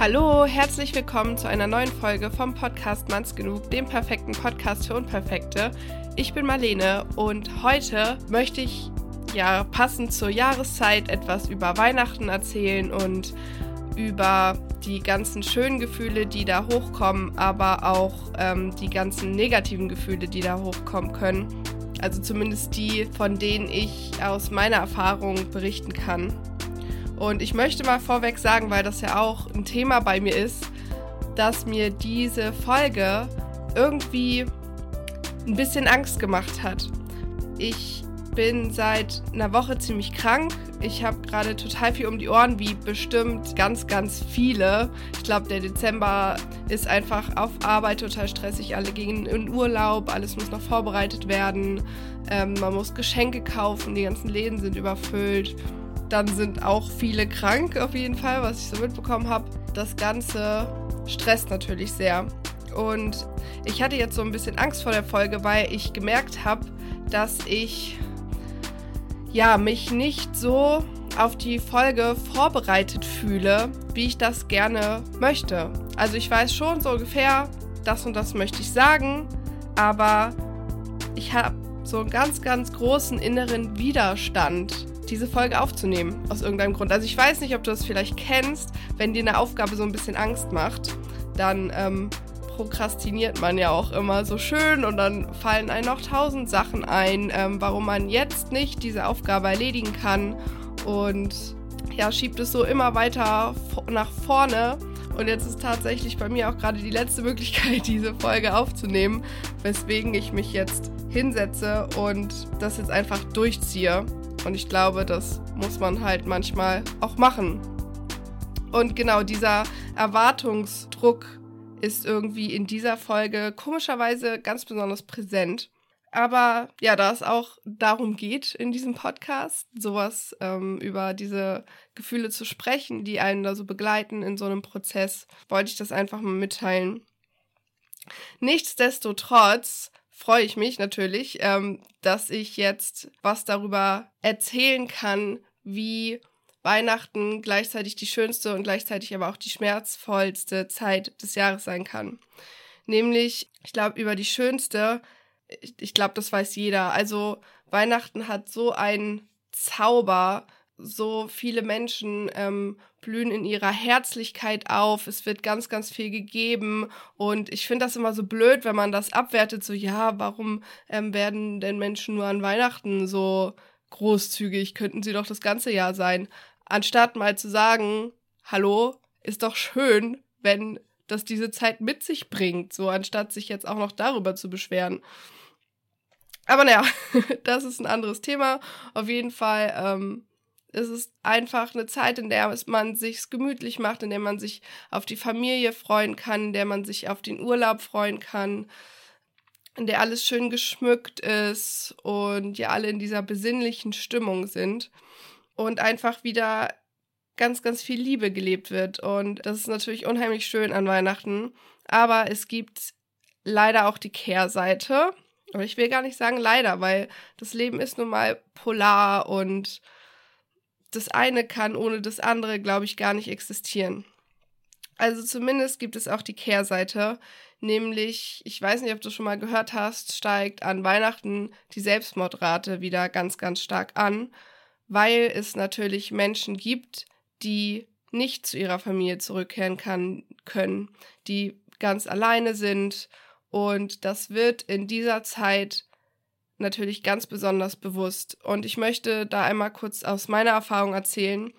Hallo, herzlich willkommen zu einer neuen Folge vom Podcast Manns genug, dem perfekten Podcast für Unperfekte. Ich bin Marlene und heute möchte ich ja passend zur Jahreszeit etwas über Weihnachten erzählen und über die ganzen schönen Gefühle, die da hochkommen, aber auch ähm, die ganzen negativen Gefühle, die da hochkommen können. Also zumindest die, von denen ich aus meiner Erfahrung berichten kann. Und ich möchte mal vorweg sagen, weil das ja auch ein Thema bei mir ist, dass mir diese Folge irgendwie ein bisschen Angst gemacht hat. Ich bin seit einer Woche ziemlich krank. Ich habe gerade total viel um die Ohren, wie bestimmt ganz, ganz viele. Ich glaube, der Dezember ist einfach auf Arbeit total stressig. Alle gehen in Urlaub, alles muss noch vorbereitet werden. Ähm, man muss Geschenke kaufen, die ganzen Läden sind überfüllt. Dann sind auch viele krank auf jeden Fall, was ich so mitbekommen habe. Das Ganze stresst natürlich sehr. Und ich hatte jetzt so ein bisschen Angst vor der Folge, weil ich gemerkt habe, dass ich ja mich nicht so auf die Folge vorbereitet fühle, wie ich das gerne möchte. Also ich weiß schon so ungefähr, das und das möchte ich sagen, aber ich habe so einen ganz, ganz großen inneren Widerstand diese Folge aufzunehmen, aus irgendeinem Grund. Also ich weiß nicht, ob du das vielleicht kennst, wenn dir eine Aufgabe so ein bisschen Angst macht, dann ähm, prokrastiniert man ja auch immer so schön und dann fallen einem noch tausend Sachen ein, ähm, warum man jetzt nicht diese Aufgabe erledigen kann und ja, schiebt es so immer weiter nach vorne. Und jetzt ist tatsächlich bei mir auch gerade die letzte Möglichkeit, diese Folge aufzunehmen, weswegen ich mich jetzt hinsetze und das jetzt einfach durchziehe. Und ich glaube, das muss man halt manchmal auch machen. Und genau dieser Erwartungsdruck ist irgendwie in dieser Folge komischerweise ganz besonders präsent. Aber ja, da es auch darum geht in diesem Podcast, sowas ähm, über diese Gefühle zu sprechen, die einen da so begleiten in so einem Prozess, wollte ich das einfach mal mitteilen. Nichtsdestotrotz freue ich mich natürlich, ähm, dass ich jetzt was darüber erzählen kann, wie Weihnachten gleichzeitig die schönste und gleichzeitig aber auch die schmerzvollste Zeit des Jahres sein kann. Nämlich, ich glaube, über die schönste, ich, ich glaube, das weiß jeder. Also Weihnachten hat so einen Zauber, so viele Menschen ähm, blühen in ihrer Herzlichkeit auf. Es wird ganz, ganz viel gegeben. Und ich finde das immer so blöd, wenn man das abwertet. So, ja, warum ähm, werden denn Menschen nur an Weihnachten so großzügig? Könnten sie doch das ganze Jahr sein. Anstatt mal zu sagen, hallo, ist doch schön, wenn das diese Zeit mit sich bringt. So, anstatt sich jetzt auch noch darüber zu beschweren. Aber naja, das ist ein anderes Thema. Auf jeden Fall ähm, es ist einfach eine Zeit, in der man sich gemütlich macht, in der man sich auf die Familie freuen kann, in der man sich auf den Urlaub freuen kann, in der alles schön geschmückt ist und ja alle in dieser besinnlichen Stimmung sind und einfach wieder ganz, ganz viel Liebe gelebt wird. Und das ist natürlich unheimlich schön an Weihnachten. Aber es gibt leider auch die Kehrseite. Aber ich will gar nicht sagen leider, weil das Leben ist nun mal polar und das eine kann ohne das andere, glaube ich, gar nicht existieren. Also zumindest gibt es auch die Kehrseite, nämlich, ich weiß nicht, ob du schon mal gehört hast, steigt an Weihnachten die Selbstmordrate wieder ganz, ganz stark an, weil es natürlich Menschen gibt, die nicht zu ihrer Familie zurückkehren kann, können, die ganz alleine sind und das wird in dieser Zeit natürlich ganz besonders bewusst. Und ich möchte da einmal kurz aus meiner Erfahrung erzählen,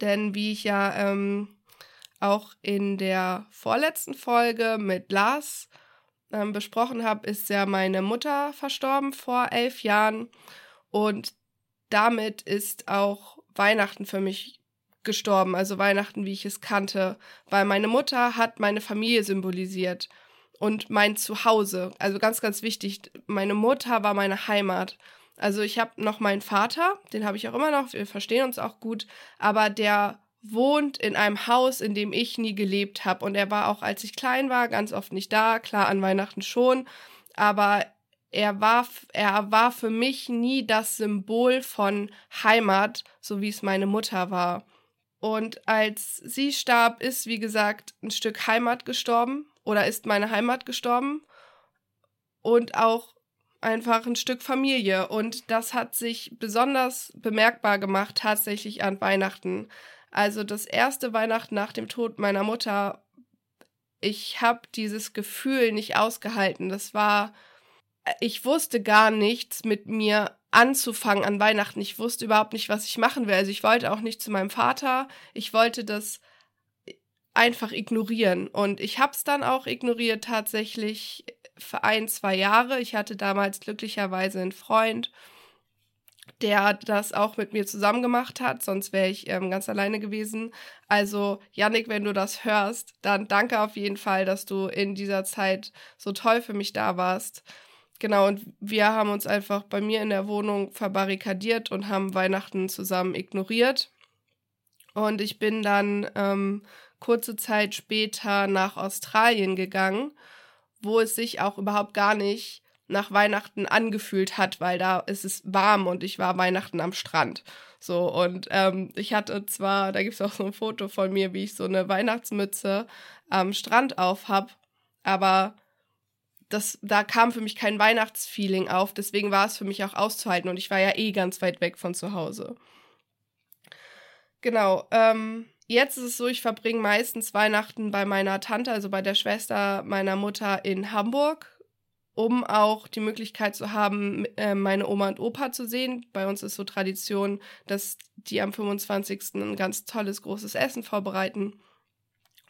denn wie ich ja ähm, auch in der vorletzten Folge mit Lars ähm, besprochen habe, ist ja meine Mutter verstorben vor elf Jahren. Und damit ist auch Weihnachten für mich gestorben, also Weihnachten, wie ich es kannte, weil meine Mutter hat meine Familie symbolisiert und mein Zuhause. Also ganz, ganz wichtig, meine Mutter war meine Heimat. Also ich habe noch meinen Vater, den habe ich auch immer noch, wir verstehen uns auch gut, aber der wohnt in einem Haus, in dem ich nie gelebt habe. Und er war auch, als ich klein war, ganz oft nicht da, klar an Weihnachten schon, aber er war, er war für mich nie das Symbol von Heimat, so wie es meine Mutter war. Und als sie starb, ist, wie gesagt, ein Stück Heimat gestorben oder ist meine Heimat gestorben und auch einfach ein Stück Familie. Und das hat sich besonders bemerkbar gemacht tatsächlich an Weihnachten. Also das erste Weihnachten nach dem Tod meiner Mutter, ich habe dieses Gefühl nicht ausgehalten. Das war, ich wusste gar nichts mit mir anzufangen an Weihnachten. Ich wusste überhaupt nicht, was ich machen will. Also ich wollte auch nicht zu meinem Vater. Ich wollte das einfach ignorieren. Und ich habe es dann auch ignoriert tatsächlich für ein, zwei Jahre. Ich hatte damals glücklicherweise einen Freund, der das auch mit mir zusammen gemacht hat, sonst wäre ich ähm, ganz alleine gewesen. Also, Yannick, wenn du das hörst, dann danke auf jeden Fall, dass du in dieser Zeit so toll für mich da warst. Genau, und wir haben uns einfach bei mir in der Wohnung verbarrikadiert und haben Weihnachten zusammen ignoriert. Und ich bin dann ähm, kurze Zeit später nach Australien gegangen wo es sich auch überhaupt gar nicht nach Weihnachten angefühlt hat, weil da ist es warm und ich war Weihnachten am Strand. So, und ähm, ich hatte zwar, da gibt es auch so ein Foto von mir, wie ich so eine Weihnachtsmütze am Strand auf habe, aber das, da kam für mich kein Weihnachtsfeeling auf, deswegen war es für mich auch auszuhalten und ich war ja eh ganz weit weg von zu Hause. Genau, ähm, Jetzt ist es so, ich verbringe meistens Weihnachten bei meiner Tante, also bei der Schwester meiner Mutter in Hamburg, um auch die Möglichkeit zu haben, äh, meine Oma und Opa zu sehen. Bei uns ist so Tradition, dass die am 25. ein ganz tolles großes Essen vorbereiten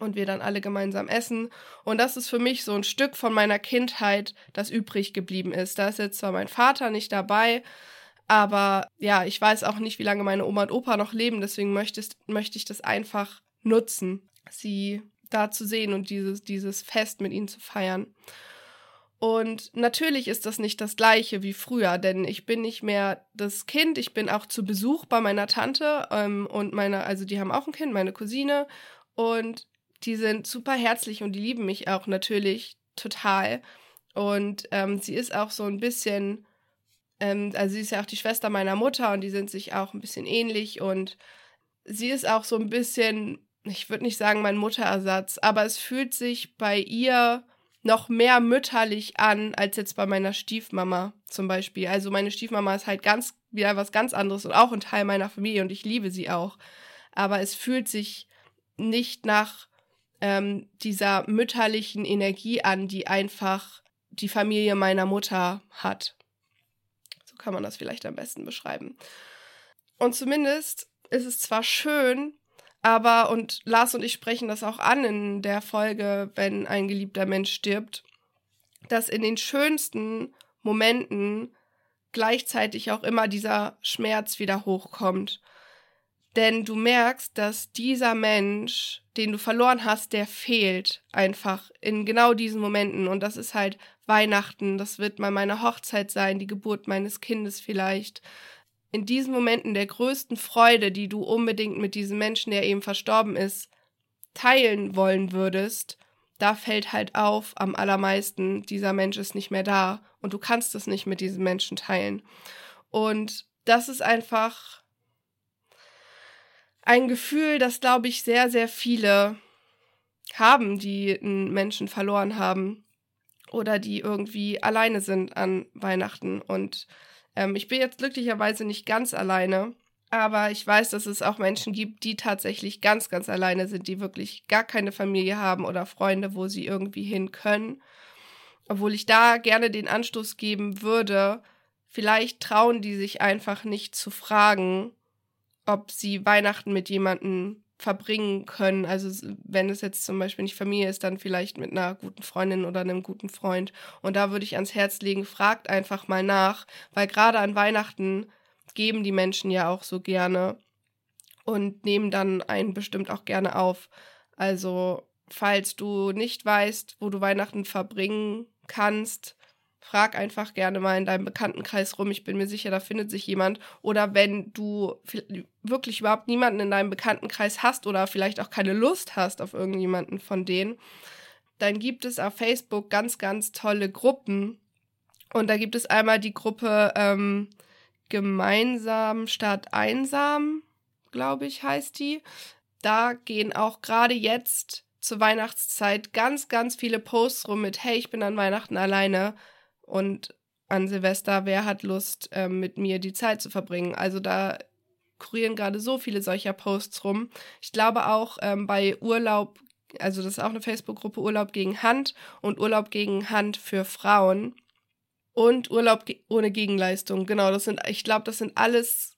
und wir dann alle gemeinsam essen. Und das ist für mich so ein Stück von meiner Kindheit, das übrig geblieben ist. Da ist jetzt zwar mein Vater nicht dabei, aber ja, ich weiß auch nicht, wie lange meine Oma und Opa noch leben, deswegen möchte, möchte ich das einfach nutzen, sie da zu sehen und dieses, dieses Fest mit ihnen zu feiern. Und natürlich ist das nicht das gleiche wie früher, denn ich bin nicht mehr das Kind, ich bin auch zu Besuch bei meiner Tante ähm, und meiner, also die haben auch ein Kind, meine Cousine, und die sind super herzlich und die lieben mich auch natürlich total. Und ähm, sie ist auch so ein bisschen ähm, also sie ist ja auch die Schwester meiner Mutter und die sind sich auch ein bisschen ähnlich und sie ist auch so ein bisschen, ich würde nicht sagen mein Mutterersatz, aber es fühlt sich bei ihr noch mehr mütterlich an als jetzt bei meiner Stiefmama zum Beispiel. Also meine Stiefmama ist halt ganz wieder was ganz anderes und auch ein Teil meiner Familie und ich liebe sie auch. Aber es fühlt sich nicht nach ähm, dieser mütterlichen Energie an, die einfach die Familie meiner Mutter hat kann man das vielleicht am besten beschreiben. Und zumindest ist es zwar schön, aber, und Lars und ich sprechen das auch an in der Folge, wenn ein geliebter Mensch stirbt, dass in den schönsten Momenten gleichzeitig auch immer dieser Schmerz wieder hochkommt. Denn du merkst, dass dieser Mensch, den du verloren hast, der fehlt einfach in genau diesen Momenten. Und das ist halt Weihnachten, das wird mal meine Hochzeit sein, die Geburt meines Kindes vielleicht. In diesen Momenten der größten Freude, die du unbedingt mit diesem Menschen, der eben verstorben ist, teilen wollen würdest, da fällt halt auf am allermeisten, dieser Mensch ist nicht mehr da und du kannst es nicht mit diesem Menschen teilen. Und das ist einfach ein Gefühl, das, glaube ich, sehr, sehr viele haben, die einen Menschen verloren haben oder die irgendwie alleine sind an Weihnachten. Und ähm, ich bin jetzt glücklicherweise nicht ganz alleine, aber ich weiß, dass es auch Menschen gibt, die tatsächlich ganz, ganz alleine sind, die wirklich gar keine Familie haben oder Freunde, wo sie irgendwie hin können. Obwohl ich da gerne den Anstoß geben würde, vielleicht trauen die sich einfach nicht zu fragen, ob sie Weihnachten mit jemandem verbringen können. Also wenn es jetzt zum Beispiel nicht Familie ist, dann vielleicht mit einer guten Freundin oder einem guten Freund. Und da würde ich ans Herz legen, fragt einfach mal nach, weil gerade an Weihnachten geben die Menschen ja auch so gerne und nehmen dann einen bestimmt auch gerne auf. Also falls du nicht weißt, wo du Weihnachten verbringen kannst, frag einfach gerne mal in deinem Bekanntenkreis rum. Ich bin mir sicher, da findet sich jemand. Oder wenn du wirklich überhaupt niemanden in deinem Bekanntenkreis hast oder vielleicht auch keine Lust hast auf irgendjemanden von denen, dann gibt es auf Facebook ganz, ganz tolle Gruppen. Und da gibt es einmal die Gruppe ähm, Gemeinsam statt Einsam, glaube ich, heißt die. da gehen auch gerade jetzt zur Weihnachtszeit ganz, ganz viele Posts rum mit, hey, ich bin an Weihnachten alleine und an Silvester, wer hat Lust, äh, mit mir die Zeit zu verbringen? Also da kurieren gerade so viele solcher Posts rum. Ich glaube auch ähm, bei Urlaub, also das ist auch eine Facebook-Gruppe Urlaub gegen Hand und Urlaub gegen Hand für Frauen und Urlaub ge ohne Gegenleistung. Genau, das sind, ich glaube, das sind alles,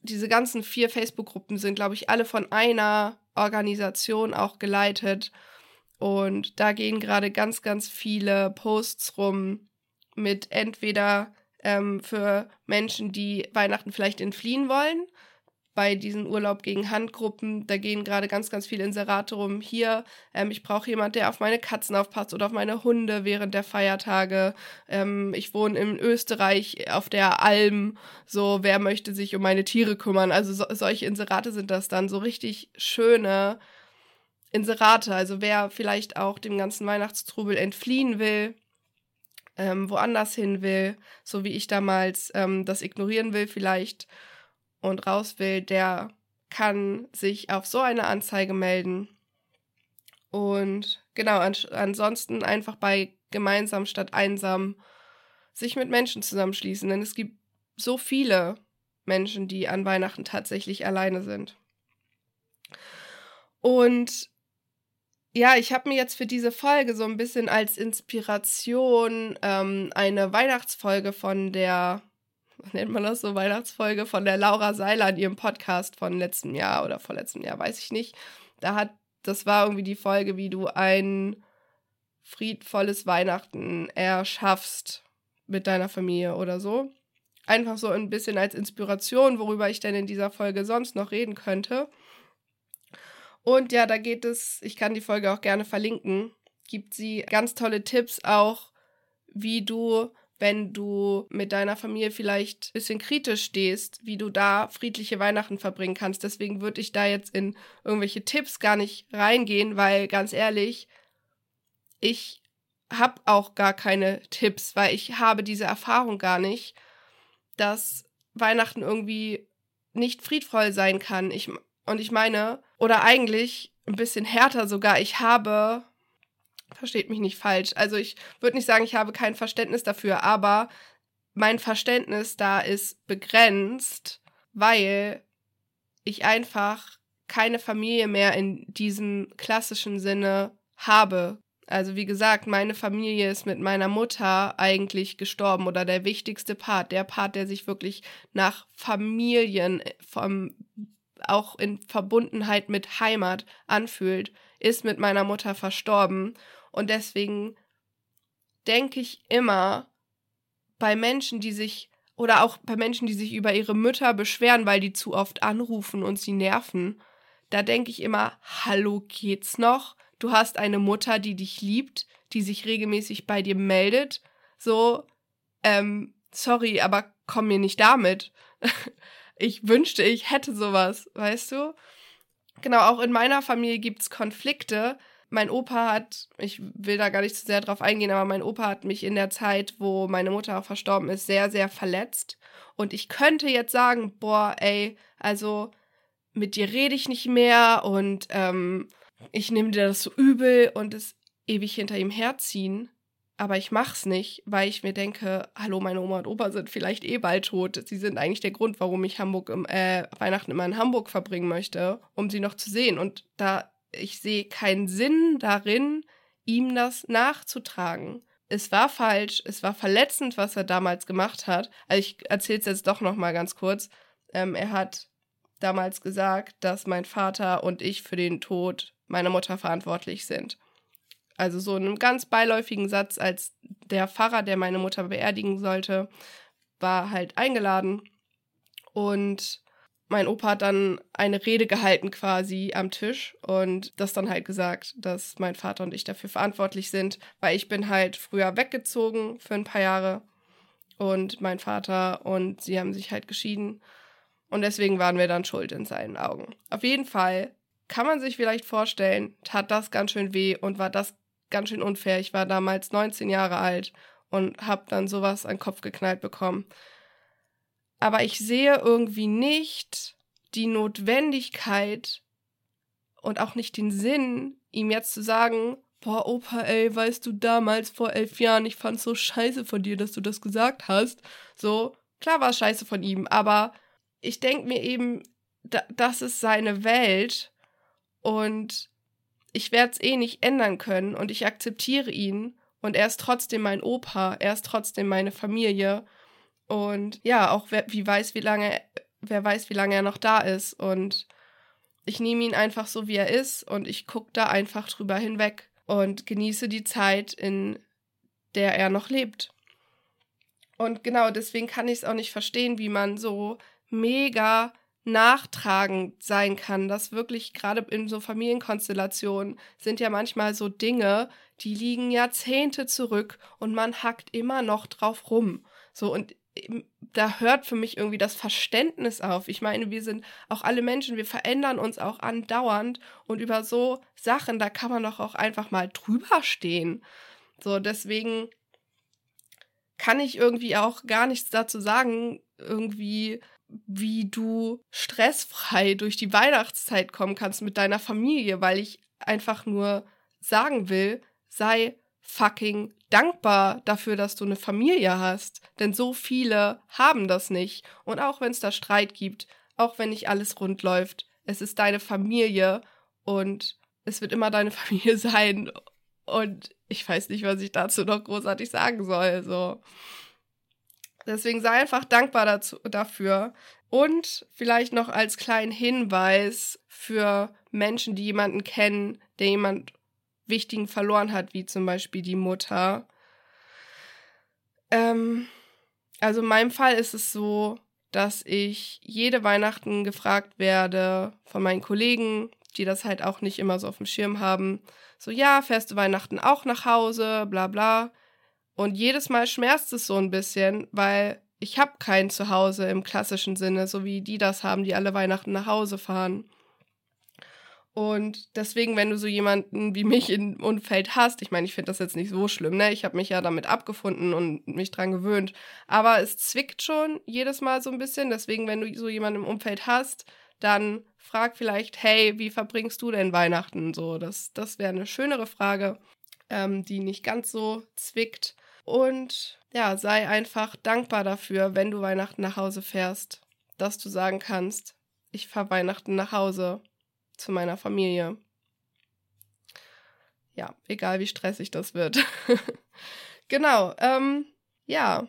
diese ganzen vier Facebook-Gruppen sind, glaube ich, alle von einer Organisation auch geleitet. Und da gehen gerade ganz, ganz viele Posts rum mit entweder ähm, für Menschen, die Weihnachten vielleicht entfliehen wollen bei diesen Urlaub gegen Handgruppen, da gehen gerade ganz, ganz viele Inserate rum. Hier, ähm, ich brauche jemand, der auf meine Katzen aufpasst oder auf meine Hunde während der Feiertage. Ähm, ich wohne in Österreich auf der Alm. So, wer möchte sich um meine Tiere kümmern? Also so, solche Inserate sind das dann so richtig schöne Inserate. Also wer vielleicht auch dem ganzen Weihnachtstrubel entfliehen will. Ähm, woanders hin will, so wie ich damals ähm, das ignorieren will vielleicht und raus will, der kann sich auf so eine Anzeige melden. Und genau, an, ansonsten einfach bei gemeinsam statt einsam sich mit Menschen zusammenschließen, denn es gibt so viele Menschen, die an Weihnachten tatsächlich alleine sind. Und ja, ich habe mir jetzt für diese Folge so ein bisschen als Inspiration ähm, eine Weihnachtsfolge von der nennt man das so, Weihnachtsfolge von der Laura Seiler in ihrem Podcast von letztem Jahr oder vorletztem Jahr, weiß ich nicht. Da hat, das war irgendwie die Folge, wie du ein friedvolles Weihnachten erschaffst mit deiner Familie oder so. Einfach so ein bisschen als Inspiration, worüber ich denn in dieser Folge sonst noch reden könnte. Und ja, da geht es, ich kann die Folge auch gerne verlinken, gibt sie ganz tolle Tipps auch, wie du wenn du mit deiner Familie vielleicht ein bisschen kritisch stehst, wie du da friedliche Weihnachten verbringen kannst. Deswegen würde ich da jetzt in irgendwelche Tipps gar nicht reingehen, weil ganz ehrlich, ich habe auch gar keine Tipps, weil ich habe diese Erfahrung gar nicht, dass Weihnachten irgendwie nicht friedvoll sein kann. Ich, und ich meine, oder eigentlich ein bisschen härter sogar, ich habe Versteht mich nicht falsch. Also ich würde nicht sagen, ich habe kein Verständnis dafür, aber mein Verständnis da ist begrenzt, weil ich einfach keine Familie mehr in diesem klassischen Sinne habe. Also wie gesagt, meine Familie ist mit meiner Mutter eigentlich gestorben oder der wichtigste Part, der Part, der sich wirklich nach Familien vom auch in Verbundenheit mit Heimat anfühlt, ist mit meiner Mutter verstorben und deswegen denke ich immer bei Menschen, die sich oder auch bei Menschen, die sich über ihre Mütter beschweren, weil die zu oft anrufen und sie nerven, da denke ich immer, hallo, geht's noch? Du hast eine Mutter, die dich liebt, die sich regelmäßig bei dir meldet. So, ähm, sorry, aber komm mir nicht damit. ich wünschte, ich hätte sowas, weißt du? Genau, auch in meiner Familie gibt's Konflikte, mein Opa hat, ich will da gar nicht zu sehr drauf eingehen, aber mein Opa hat mich in der Zeit, wo meine Mutter auch verstorben ist, sehr, sehr verletzt. Und ich könnte jetzt sagen, boah, ey, also mit dir rede ich nicht mehr und ähm, ich nehme dir das so übel und es ewig hinter ihm herziehen. Aber ich mach's nicht, weil ich mir denke, hallo, meine Oma und Opa sind vielleicht eh bald tot. Sie sind eigentlich der Grund, warum ich Hamburg im, äh, Weihnachten immer in Hamburg verbringen möchte, um sie noch zu sehen. Und da ich sehe keinen Sinn darin, ihm das nachzutragen. Es war falsch, es war verletzend, was er damals gemacht hat. Also ich erzähle es jetzt doch noch mal ganz kurz. Ähm, er hat damals gesagt, dass mein Vater und ich für den Tod meiner Mutter verantwortlich sind. Also so in einem ganz beiläufigen Satz, als der Pfarrer, der meine Mutter beerdigen sollte, war halt eingeladen und mein Opa hat dann eine Rede gehalten quasi am Tisch und das dann halt gesagt, dass mein Vater und ich dafür verantwortlich sind, weil ich bin halt früher weggezogen für ein paar Jahre und mein Vater und sie haben sich halt geschieden und deswegen waren wir dann schuld in seinen Augen. Auf jeden Fall kann man sich vielleicht vorstellen, tat das ganz schön weh und war das ganz schön unfair. Ich war damals 19 Jahre alt und habe dann sowas an den Kopf geknallt bekommen aber ich sehe irgendwie nicht die Notwendigkeit, und auch nicht den Sinn, ihm jetzt zu sagen, boah, Opa, ey, weißt du, damals vor elf Jahren, ich fand's so scheiße von dir, dass du das gesagt hast. So, klar war es scheiße von ihm, aber ich denke mir eben, da, das ist seine Welt und ich werde es eh nicht ändern können und ich akzeptiere ihn. Und er ist trotzdem mein Opa, er ist trotzdem meine Familie. Und ja, auch wer, wie weiß, wie lange, wer weiß, wie lange er noch da ist. Und ich nehme ihn einfach so, wie er ist. Und ich gucke da einfach drüber hinweg und genieße die Zeit, in der er noch lebt. Und genau deswegen kann ich es auch nicht verstehen, wie man so mega nachtragend sein kann, dass wirklich gerade in so Familienkonstellationen sind ja manchmal so Dinge, die liegen Jahrzehnte zurück und man hackt immer noch drauf rum. So und da hört für mich irgendwie das Verständnis auf. Ich meine, wir sind auch alle Menschen, wir verändern uns auch andauernd und über so Sachen, da kann man doch auch einfach mal drüber stehen. So, deswegen kann ich irgendwie auch gar nichts dazu sagen, irgendwie, wie du stressfrei durch die Weihnachtszeit kommen kannst mit deiner Familie, weil ich einfach nur sagen will, sei fucking dankbar dafür, dass du eine Familie hast. Denn so viele haben das nicht. Und auch wenn es da Streit gibt, auch wenn nicht alles rund läuft, es ist deine Familie und es wird immer deine Familie sein. Und ich weiß nicht, was ich dazu noch großartig sagen soll. So. Deswegen sei einfach dankbar dazu, dafür. Und vielleicht noch als kleinen Hinweis für Menschen, die jemanden kennen, der jemand Wichtigen verloren hat, wie zum Beispiel die Mutter. Ähm, also in meinem Fall ist es so, dass ich jede Weihnachten gefragt werde von meinen Kollegen, die das halt auch nicht immer so auf dem Schirm haben. So, ja, fährst du Weihnachten auch nach Hause, bla bla. Und jedes Mal schmerzt es so ein bisschen, weil ich habe kein Zuhause im klassischen Sinne, so wie die das haben, die alle Weihnachten nach Hause fahren. Und deswegen, wenn du so jemanden wie mich im Umfeld hast, ich meine, ich finde das jetzt nicht so schlimm, ne? Ich habe mich ja damit abgefunden und mich dran gewöhnt. Aber es zwickt schon jedes Mal so ein bisschen. Deswegen, wenn du so jemanden im Umfeld hast, dann frag vielleicht, hey, wie verbringst du denn Weihnachten? So, das, das wäre eine schönere Frage, ähm, die nicht ganz so zwickt. Und ja, sei einfach dankbar dafür, wenn du Weihnachten nach Hause fährst, dass du sagen kannst, ich fahre Weihnachten nach Hause zu meiner Familie. Ja, egal wie stressig das wird. genau, ähm, ja.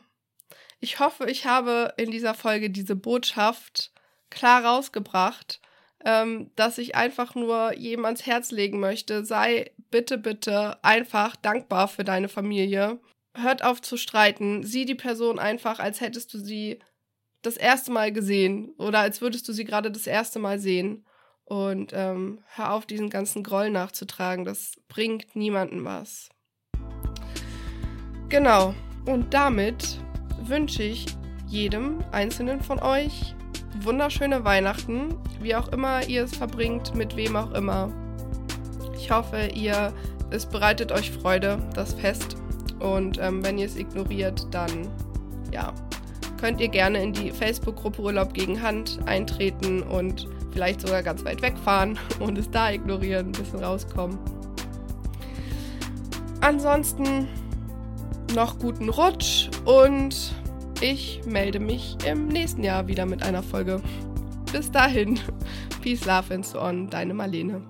Ich hoffe, ich habe in dieser Folge diese Botschaft klar rausgebracht, ähm, dass ich einfach nur jedem ans Herz legen möchte. Sei bitte, bitte einfach dankbar für deine Familie. Hört auf zu streiten. Sieh die Person einfach, als hättest du sie das erste Mal gesehen oder als würdest du sie gerade das erste Mal sehen. Und ähm, hör auf, diesen ganzen Groll nachzutragen. Das bringt niemandem was. Genau. Und damit wünsche ich jedem einzelnen von euch wunderschöne Weihnachten, wie auch immer ihr es verbringt, mit wem auch immer. Ich hoffe, ihr es bereitet euch Freude, das Fest. Und ähm, wenn ihr es ignoriert, dann ja, könnt ihr gerne in die Facebook-Gruppe Urlaub gegen Hand eintreten und vielleicht sogar ganz weit wegfahren und es da ignorieren, ein bisschen rauskommen. Ansonsten noch guten Rutsch und ich melde mich im nächsten Jahr wieder mit einer Folge. Bis dahin, Peace, Love and so on, deine Marlene.